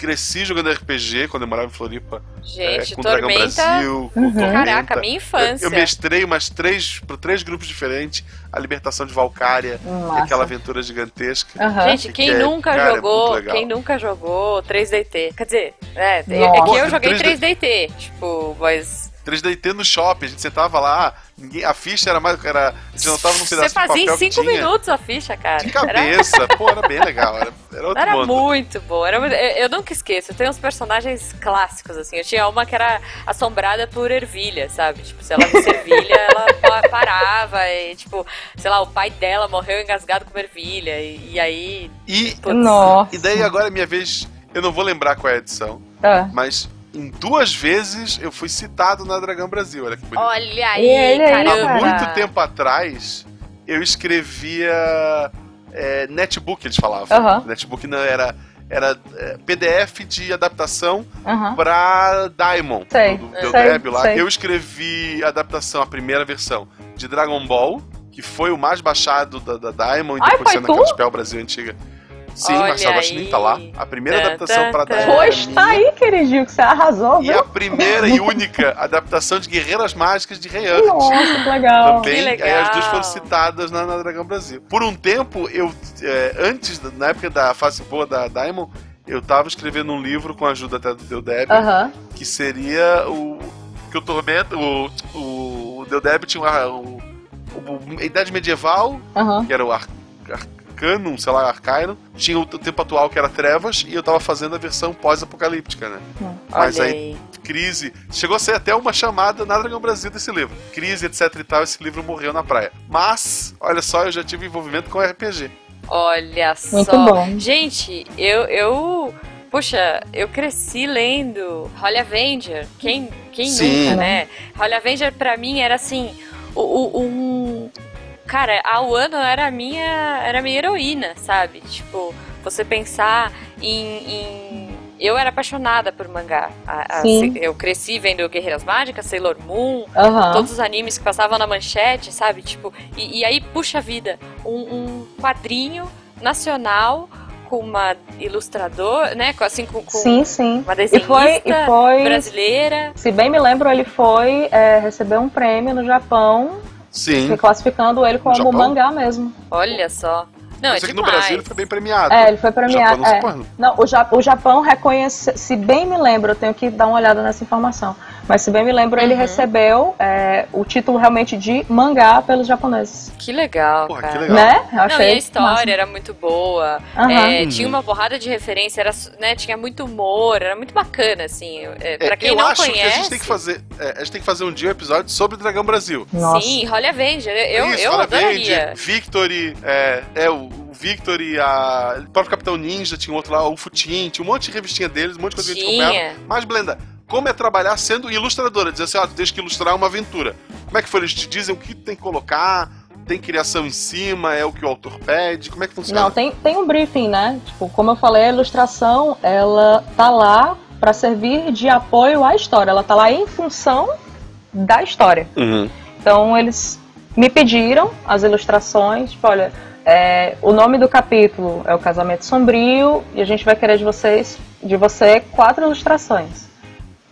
cresci jogando RPG quando eu morava em Floripa. Gente, é, com o Dragão Tormenta. Brasil, com Uhum. Tormenta. Caraca, minha infância. Eu, eu mestrei umas três, para três grupos diferentes. A Libertação de Valcária, que é aquela aventura gigantesca. Aham. Gente, Que quem é- nunca cara, é jogou, muito legal. quem nunca jogou 3DT? Quer dizer, é, é que eu joguei 3D. 3DT, tipo, mas 3DT no shopping, a gente sentava lá, ninguém, a ficha era mais. Era, a gente anotava num pedaço você fazia de em papel que 5 tinha. minutos a ficha, cara. De Era- cabeça, pô, era bem legal. Era, era outro Era muito bom. Era eu, eu nunca esqueço. Eu tenho uns personagens clássicos, assim. Eu tinha uma que era assombrada por ervilha, sabe? Tipo, se ela visse ervilha, ela pa- parava. E, tipo, sei lá, o pai dela morreu engasgado com ervilha. E, e aí. E, putz, Nossa. e daí agora é minha vez. Eu não vou lembrar qual é a edição, Ah, mas em duas vezes eu fui citado na Dragão Brasil. Olha que bonito. Olha aí, Ele aí, caramba. Há cara. muito tempo atrás, eu escrevia é, netbook, eles falavam. Aham. Netbook não era. Era é, PDF de adaptação Aham. pra Diamond, Sei, do, do sei, lá. sei. Eu escrevi a adaptação, a primeira versão, de Dragon Ball, que foi o mais baixado da, da Diamond, Ai, depois naquela tu? Spell Brasil antiga. Sim, Olha Marcelo Guaxinim tá lá. A primeira Tá, adaptação tá, pra tá. Diamond. Pois tá aí, queridinho, que você arrasou, E viu? a primeira e única adaptação de Guerreiras Mágicas de Rei. Nossa, que legal. Também, Que legal. aí as duas foram citadas na, na Dragão Brasil. Por um tempo, eu, é, antes, na época da fase boa da Diamond, eu tava escrevendo um livro com a ajuda até do Deldeb, Aham. que seria o. que o Tormento. O, o, o Deldeb tinha uma- o, o- a Idade Medieval, Aham. que era o Ar, Arcanum, sei lá, Arcaino, tinha o tempo atual que era Trevas, e eu tava fazendo a versão pós-apocalíptica, né? Mas Olha aí aí. crise. Chegou a ser até uma chamada na Dragão Brasil desse livro. Crise, etc e tal, esse livro morreu na praia. Mas, olha só, eu já tive envolvimento com RPG. Olha Muito só. bom. Gente, eu, eu. Puxa, eu cresci lendo Holly Avenger. Quem, quem Sim. nunca, né? Holly Avenger pra mim era assim. O, o- um. Cara, a Wano era a minha. Era minha heroína, sabe? Tipo, você pensar em. em- Eu era apaixonada por mangá. A- a- eu cresci vendo Guerreiras Mágicas, Sailor Moon, Aham. todos os animes que passavam na manchete, sabe? Tipo, e, e aí, puxa vida, um, um quadrinho nacional com uma ilustrador, né? Assim, com, com Sim, sim. uma E desenhista foi, e foi brasileira. se bem me lembro, ele foi é, receber um prêmio no Japão, Sim. classificando ele como mangá mesmo. Olha só. Não, é Mas aqui no. Brasil ele foi bem premiado. É, ele foi O premiado. Japão não é. Não, o, Ja- o Japão reconhece, se bem me lembro, eu tenho que dar uma olhada nessa informação, mas se bem me lembro, ele Uhum. recebeu é, o título realmente de mangá pelos japoneses. Que legal, Porra, cara. que legal. Né? Eu Não, achei e a história massa. era muito boa. É, Uhum. Tinha uma porrada de referência, era, né, tinha muito humor, era muito bacana, assim. É, É, pra quem eu não acho conhece. que a gente tem que fazer. é, a gente tem que fazer um dia um episódio sobre Dragão Brasil. Nossa. Sim, Holly Avenger. Eu, Isso, eu Hora adoraria. Verde, Victory, é, é o, Victory, a, o próprio Capitão Ninja, tinha outro lá, o Futin, tinha um monte de revistinha deles, um monte de coisa que a gente comprava. Tinha. Mas, Blenda, como é trabalhar sendo ilustradora? Dizer assim, ó, tu tens que ilustrar uma aventura. Como é que foi? Eles te dizem o que tem que colocar, tem criação em cima, é o que o autor pede, como é que funciona? Não, tem, tem um briefing, né? Tipo, como eu falei, a ilustração, ela tá lá para servir de apoio à história. Ela tá lá em função da história. Uhum. Então eles me pediram as ilustrações, tipo, olha, é, o nome do capítulo é o Casamento Sombrio e a gente vai querer de vocês, de você, quatro ilustrações.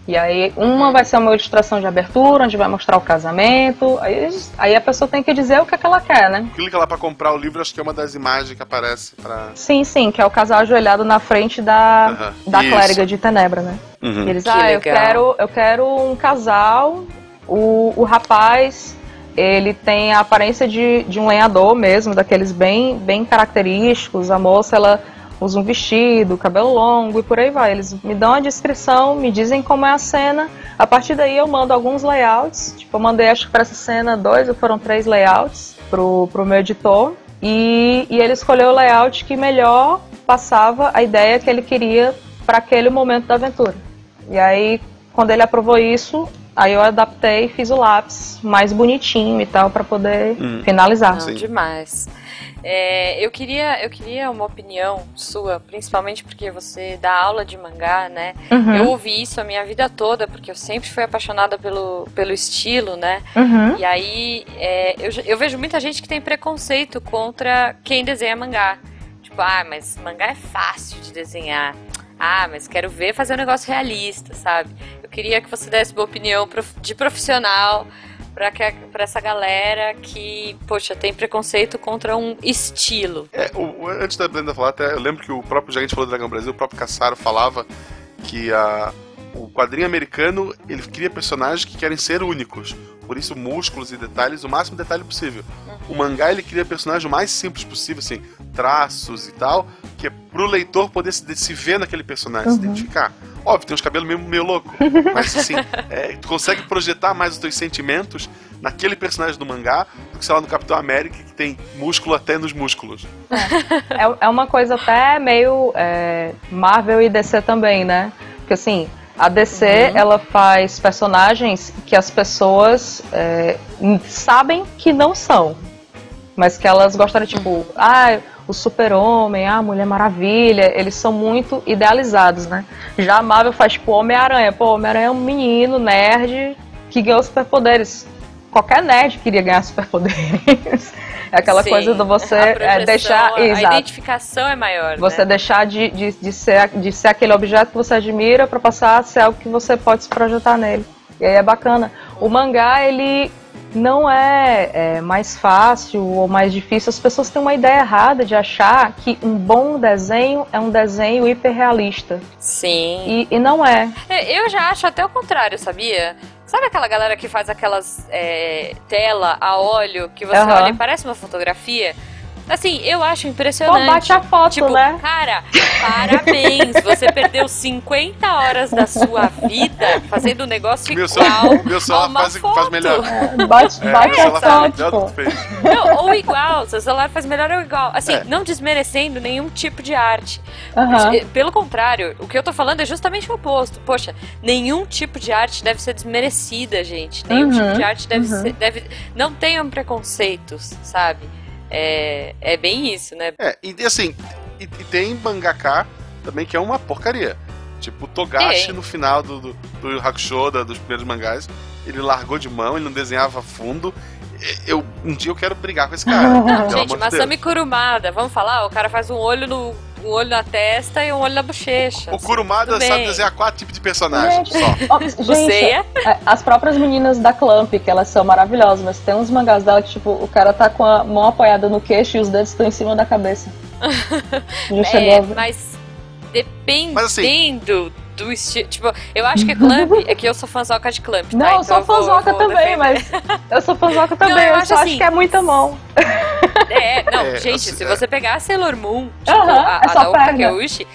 E aí uma vai ser uma ilustração de abertura, onde vai mostrar o casamento. Aí, aí a pessoa tem que dizer o que, é que ela quer, né? Clica lá pra comprar o livro, acho que é uma das imagens que aparece pra. Sim, sim, que é o casal ajoelhado na frente da, Aham, da isso. clériga de Tenebra, né? Uhum. E eles, Que ah, eu quero, eu quero um casal. O, o rapaz, ele tem a aparência de, de um lenhador mesmo, daqueles bem, bem característicos. A moça, ela usa um vestido, cabelo longo e por aí vai. Eles me dão a descrição, me dizem como é a cena. A partir daí eu mando alguns layouts. Tipo, eu mandei acho que para essa cena dois ou foram três layouts pro, pro meu editor. E, e ele escolheu o layout que melhor passava a ideia que ele queria para aquele momento da aventura. E aí, quando ele aprovou isso, aí eu adaptei e fiz o lápis mais bonitinho e tal para poder Hum. finalizar. Não, Sim. demais. É, eu, queria, eu queria uma opinião sua, principalmente porque você dá aula de mangá, né? Uhum, Eu ouvi isso a minha vida toda, porque eu sempre fui apaixonada pelo, pelo estilo, né? uhum. E aí, é, eu, eu vejo muita gente que tem preconceito contra quem desenha mangá. Tipo, ah, mas mangá é fácil de desenhar. Ah, mas quero ver fazer um negócio realista, sabe? Queria que você desse uma opinião de profissional pra essa galera que, poxa, tem preconceito contra um estilo. É, o- antes da Brenda falar, até eu lembro que o próprio, gente falou do Dragão Brasil, o próprio Cassaro falava que a, o quadrinho americano, ele cria personagens que querem ser únicos. Por isso, músculos e detalhes, o máximo detalhe possível. O mangá, ele cria personagem o mais simples possível, assim, traços e tal, que é pro leitor poder se, se ver naquele personagem, se Uhum. identificar. Óbvio, tem uns cabelos meio, meio louco, mas assim, é, tu consegue projetar mais os teus sentimentos naquele personagem do mangá do que, sei lá, no Capitão América, que tem músculo até nos músculos. É, é uma coisa até meio é, Marvel e DC também, né? Porque assim, A DC, Uhum. ela faz personagens que as pessoas é, sabem que não são. Mas que elas gostam, tipo, ah, o super-homem, ah, a Mulher Maravilha, eles são muito idealizados, né? Já a Marvel faz, tipo, Homem-Aranha. Pô, Homem-Aranha é um menino, nerd, que ganhou superpoderes. Qualquer nerd queria ganhar superpoderes. É aquela Sim. coisa de você é, deixar. a Exato. identificação é maior. Você né? deixar de, de, de, ser, de ser aquele objeto que você admira para passar a ser algo que você pode se projetar nele. E aí é bacana. O mangá, ele não é, é, mais fácil ou mais difícil. As pessoas têm uma ideia errada de achar que um bom desenho é um desenho hiperrealista. Sim. E, e não é. É, Eu já acho até o contrário, sabia? Sabe aquela galera que faz aquelas é, tela a óleo que você Aham. olha e parece uma fotografia? Assim, eu acho Pô, impressionante. bate a foto, Tipo, né? cara, parabéns! Você perdeu 50 horas da sua vida fazendo um negócio Meu igual celular, meu celular faz, foto. faz melhor. Bate, É, bate a celular faz foto, pô. Não, ou igual, seu celular faz melhor ou igual. Assim, É. não desmerecendo nenhum tipo de arte. Eh, Pelo contrário, o que eu tô falando é justamente o oposto. Poxa, nenhum tipo de arte deve ser desmerecida, gente. Nenhum Uhum, tipo de arte deve uhum. ser. Deve... Não tenham preconceitos, sabe? É, é bem isso, né? É, e assim, e, e tem mangaka também que é uma porcaria. Tipo, o Togashi no final do, do, do Hakusho, da- dos primeiros mangás, ele largou de mão, ele não desenhava fundo. Eu, um dia eu quero brigar com esse cara. Não, gente, Masami Deus. Kurumada, vamos falar? O cara faz um olho no. Um olho na testa e um olho na bochecha. O Kurumada Tudo sabe bem. desenhar quatro tipos de personagens Gente. só. Ó, O gente. É, As próprias meninas da Clamp, que elas são maravilhosas, mas tem uns mangás dela que, tipo, o cara tá com a mão apoiada no queixo e os dedos estão em cima da cabeça. É, mas dependendo Mas assim- do estilo. Tipo, eu acho que Clamp. é que eu sou fãzoca de Clamp, tá? Não, eu Então sou vou- fãzoca vou também, defender. mas. Eu sou fãzoca também, eu eu, acho só assim- acho que é muita mão. É, não, É, gente, assim, se é. você pegar a Sailor Moon, tipo, Aham, a, é a perna. Keushi,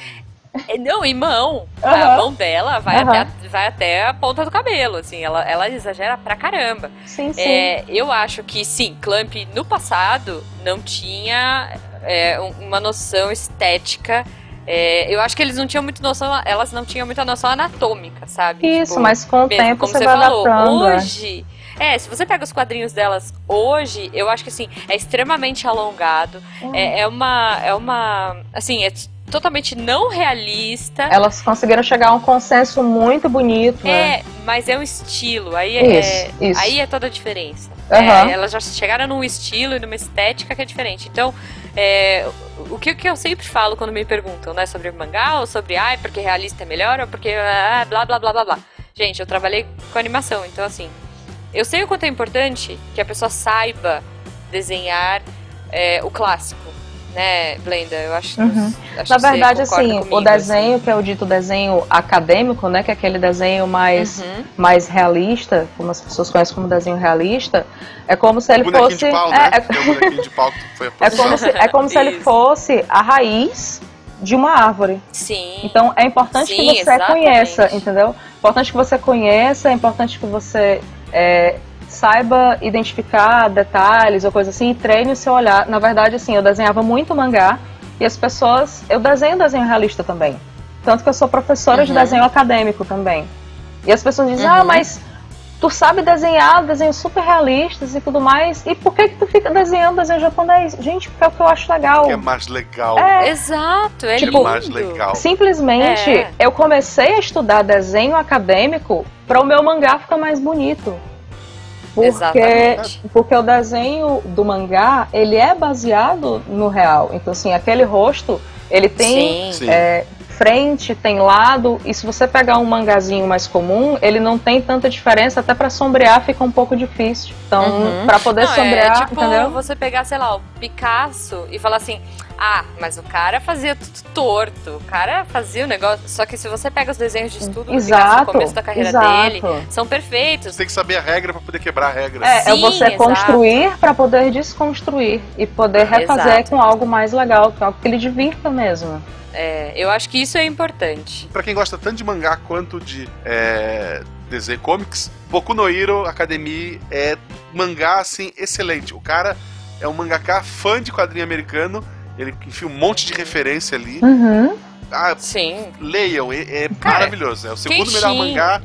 é, não, em mão. A mão dela vai, até, a- vai até a ponta do cabelo, assim, ela, ela exagera pra caramba. Sim, sim. É, eu acho que, sim, Clamp no passado não tinha é, um- uma noção estética. É, eu acho que eles não tinham muito noção, elas não tinham muita noção anatômica, sabe? Isso, Tipo, mas com o mesmo, tempo como você você vai falou, adaptando. é. hoje. É, se você pega os quadrinhos delas hoje, eu acho que assim, é extremamente alongado. Hum. É, é uma. É uma. Assim, é totalmente não realista. Elas conseguiram chegar a um consenso muito bonito, né? É, mas é um estilo. Aí é, Isso, isso. Aí é toda a diferença. Aham. É, elas já chegaram num estilo e numa estética que é diferente. Então, é, o que, que eu sempre falo quando me perguntam, né, sobre mangá ou sobre, ai, porque realista é melhor ou porque ah, blá blá blá blá blá. Gente, eu trabalhei com animação, então assim, eu sei o quanto é importante que a pessoa saiba desenhar é, o clássico, né, Blenda? Eu acho, Uhum. acho Na verdade, assim, comigo, o desenho, que é o dito desenho acadêmico, né? Que é aquele desenho mais, Uhum. mais realista, como as pessoas conhecem como desenho realista, é como se ele bonequinho fosse. pau, é, né? é- o É como se, é como se ele fosse a raiz de uma árvore. Sim. Então é importante Sim, que você exatamente. conheça, entendeu? É importante que você conheça, é importante que você é, saiba identificar detalhes ou coisa assim e treine o seu olhar. Na verdade, assim, eu desenhava muito mangá e as pessoas. Eu desenho desenho realista também. Tanto que eu sou professora de Uhum. desenho acadêmico também. E as pessoas dizem, ah, Uhum. mas tu sabe desenhar desenhos super realistas e tudo mais, e por que que tu fica desenhando desenho japonês? Gente, porque é o que eu acho legal. Que é mais legal. É, Exato, é é mais legal. Simplesmente, É. eu comecei a estudar desenho acadêmico para o meu mangá ficar mais bonito. Porque, Exatamente. porque o desenho do mangá, ele é baseado no real. Então, assim, aquele rosto, ele tem Sim. Sim. é, frente, tem lado, e se você pegar um mangazinho mais comum, ele não tem tanta diferença, até para sombrear fica um pouco difícil. Então, Uhum. para poder Não, sombrear, é tipo entendeu? você pegar, sei lá, o Picasso e falar assim: ah, mas o cara fazia tudo torto, o cara fazia o negócio. Só que se você pega os desenhos de estudo do Picasso no Exato, começo da carreira exato. dele, são perfeitos. Você tem que saber a regra pra poder quebrar a regra. É, é Sim, você exato. construir para poder desconstruir e poder refazer Exato. com algo mais legal, com algo que ele divirta mesmo. É, eu acho que isso é importante. Pra quem gosta tanto de mangá quanto de é, desenho comics, Boku no Hero Academy é mangá assim excelente. O cara é um mangaká fã de quadrinho americano, ele enfia um monte de referência ali. Uhum. Ah, Sim. leiam, é, é Cara, maravilhoso. É o segundo Kenshin. melhor mangá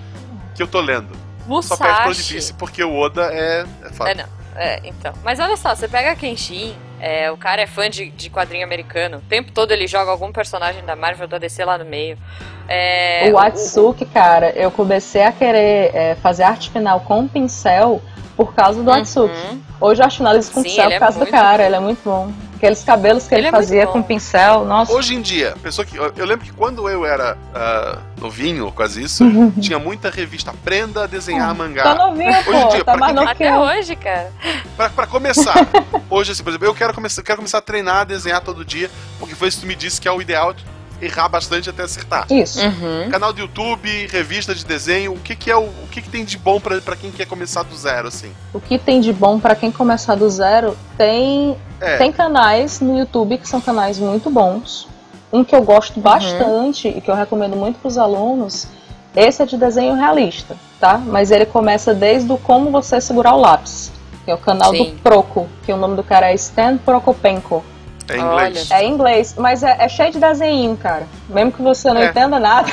que eu tô lendo. Só perde pro One Musashi. Piece, porque o Oda é, é foda. É, não. É, então. Mas olha só, você pega Kenshin, é, o cara é fã de, de quadrinho americano. O tempo todo ele joga algum personagem da Marvel da DC lá no meio. É, o Atsuki, cara, eu comecei a querer é, fazer arte final com pincel por causa do Atsuki. Uhum. Hoje eu acho finalizo com Sim, pincel ele é por causa do muito cara, bom. ele é muito bom. Aqueles cabelos que ele, Ele é fazia com pincel, nossa. Hoje em dia, pessoa que. Eu, eu lembro que quando eu era ah, novinho, quase isso, tinha muita revista Aprenda a desenhar mangá. Tá novinho, Hoje em pô, dia, tá pra mais novo que Até eu. hoje, cara. Pra, pra começar, hoje, assim, por exemplo, eu quero começar, quero começar a treinar, a desenhar todo dia, porque foi isso que tu me disse que é o ideal errar bastante até acertar. Isso. Uhum. Canal do YouTube, revista de desenho, o que, que é o, o que, que tem de bom pra, pra quem quer começar do zero, assim? O que tem de bom pra quem começar do zero tem É, Tem canais no YouTube que são canais muito bons. Um que eu gosto bastante e que eu recomendo muito para os alunos, esse é de desenho realista, tá? Mas ele começa desde o como você segurar o lápis, que é o canal Sim. do Proco, que o nome do cara é Stan Prokopenko. É em inglês. É em inglês, mas é, é cheio de desenho, cara. Mesmo que você não É. entenda nada,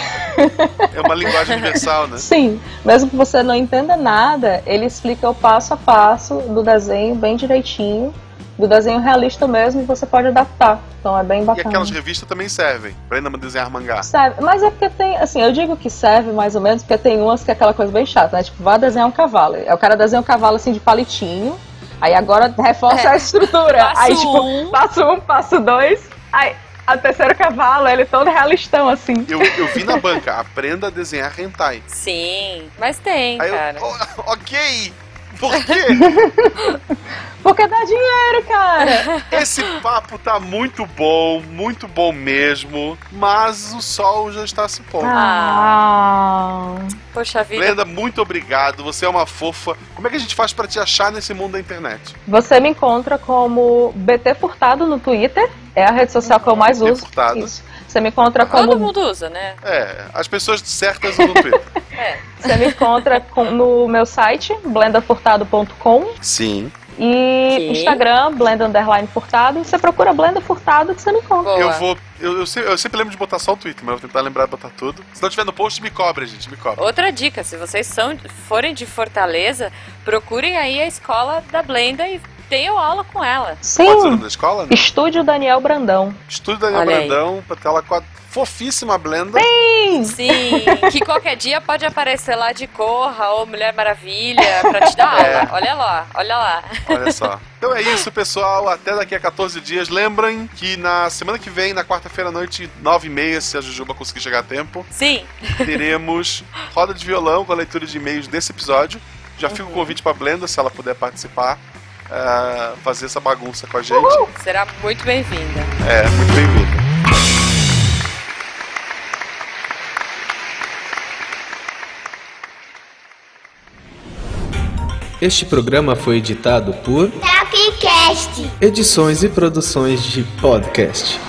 É uma linguagem universal, né? sim, mesmo que você não entenda nada, ele explica o passo a passo do desenho bem direitinho, do desenho realista mesmo, e você pode adaptar. Então é bem E bacana. aquelas revistas também servem pra ainda desenhar mangá. Serve, mas é porque tem, assim, eu digo que serve mais ou menos porque tem umas que é aquela coisa bem chata, né? Tipo, vá desenhar um cavalo. Aí o cara desenha um cavalo assim de palitinho, aí agora reforça É. a estrutura. Passo aí, tipo, um. passo um, passo dois, aí a terceiro cavalo, ele todo realistão, assim. Eu, eu vi na banca, aprenda a desenhar hentai. Sim, mas tem, Aí eu, cara. "Oh, ok, por quê? Porque dá dinheiro, cara. Esse papo tá muito bom, muito bom mesmo, mas o sol já está se pondo. Ah. Poxa vida. Brenda, muito obrigado. Você é uma fofa. Como é que a gente faz pra te achar nesse mundo da internet? Você me encontra como BT Furtado no Twitter. É a rede social que eu mais BT uso. Furtado. Isso. Você me encontra como Todo mundo usa, né? É, as pessoas certas no Twitter. É. Você me encontra com- no meu site, blendafurtado.com Sim. e Sim. Instagram, blenda underline furtado. Você procura blenda furtado que você me encontra. Boa. Eu vou. Eu, eu, sempre, eu sempre lembro de botar só o Twitter, mas eu vou tentar lembrar de botar tudo. Se não tiver no post, me cobra, gente. Me cobra. Outra dica, se vocês são, forem de Fortaleza, procurem aí a escola da Blenda e tenham aula com ela. Pode ser o nome Sim! da escola? Né? Estúdio Daniel Brandão. Estúdio Daniel Olha. Brandão, pra tela com a fofíssima Blenda. Sim, que qualquer dia pode aparecer lá de Corra ou Mulher Maravilha pra te dar É. aula. Olha lá, olha lá. Olha só. Então é isso, pessoal. Até daqui a 14 dias. Lembrem que na semana que vem, na quarta-feira à noite, 9h30, se a Jujuba conseguir chegar a tempo, Sim, teremos roda de violão com a leitura de e-mails desse episódio. Já fica o convite pra Blenda, se ela puder participar, eh, fazer essa bagunça com a gente. será muito bem-vinda. É, muito bem-vinda. Este programa foi editado por Tapcast. Edições e Produções de Podcast.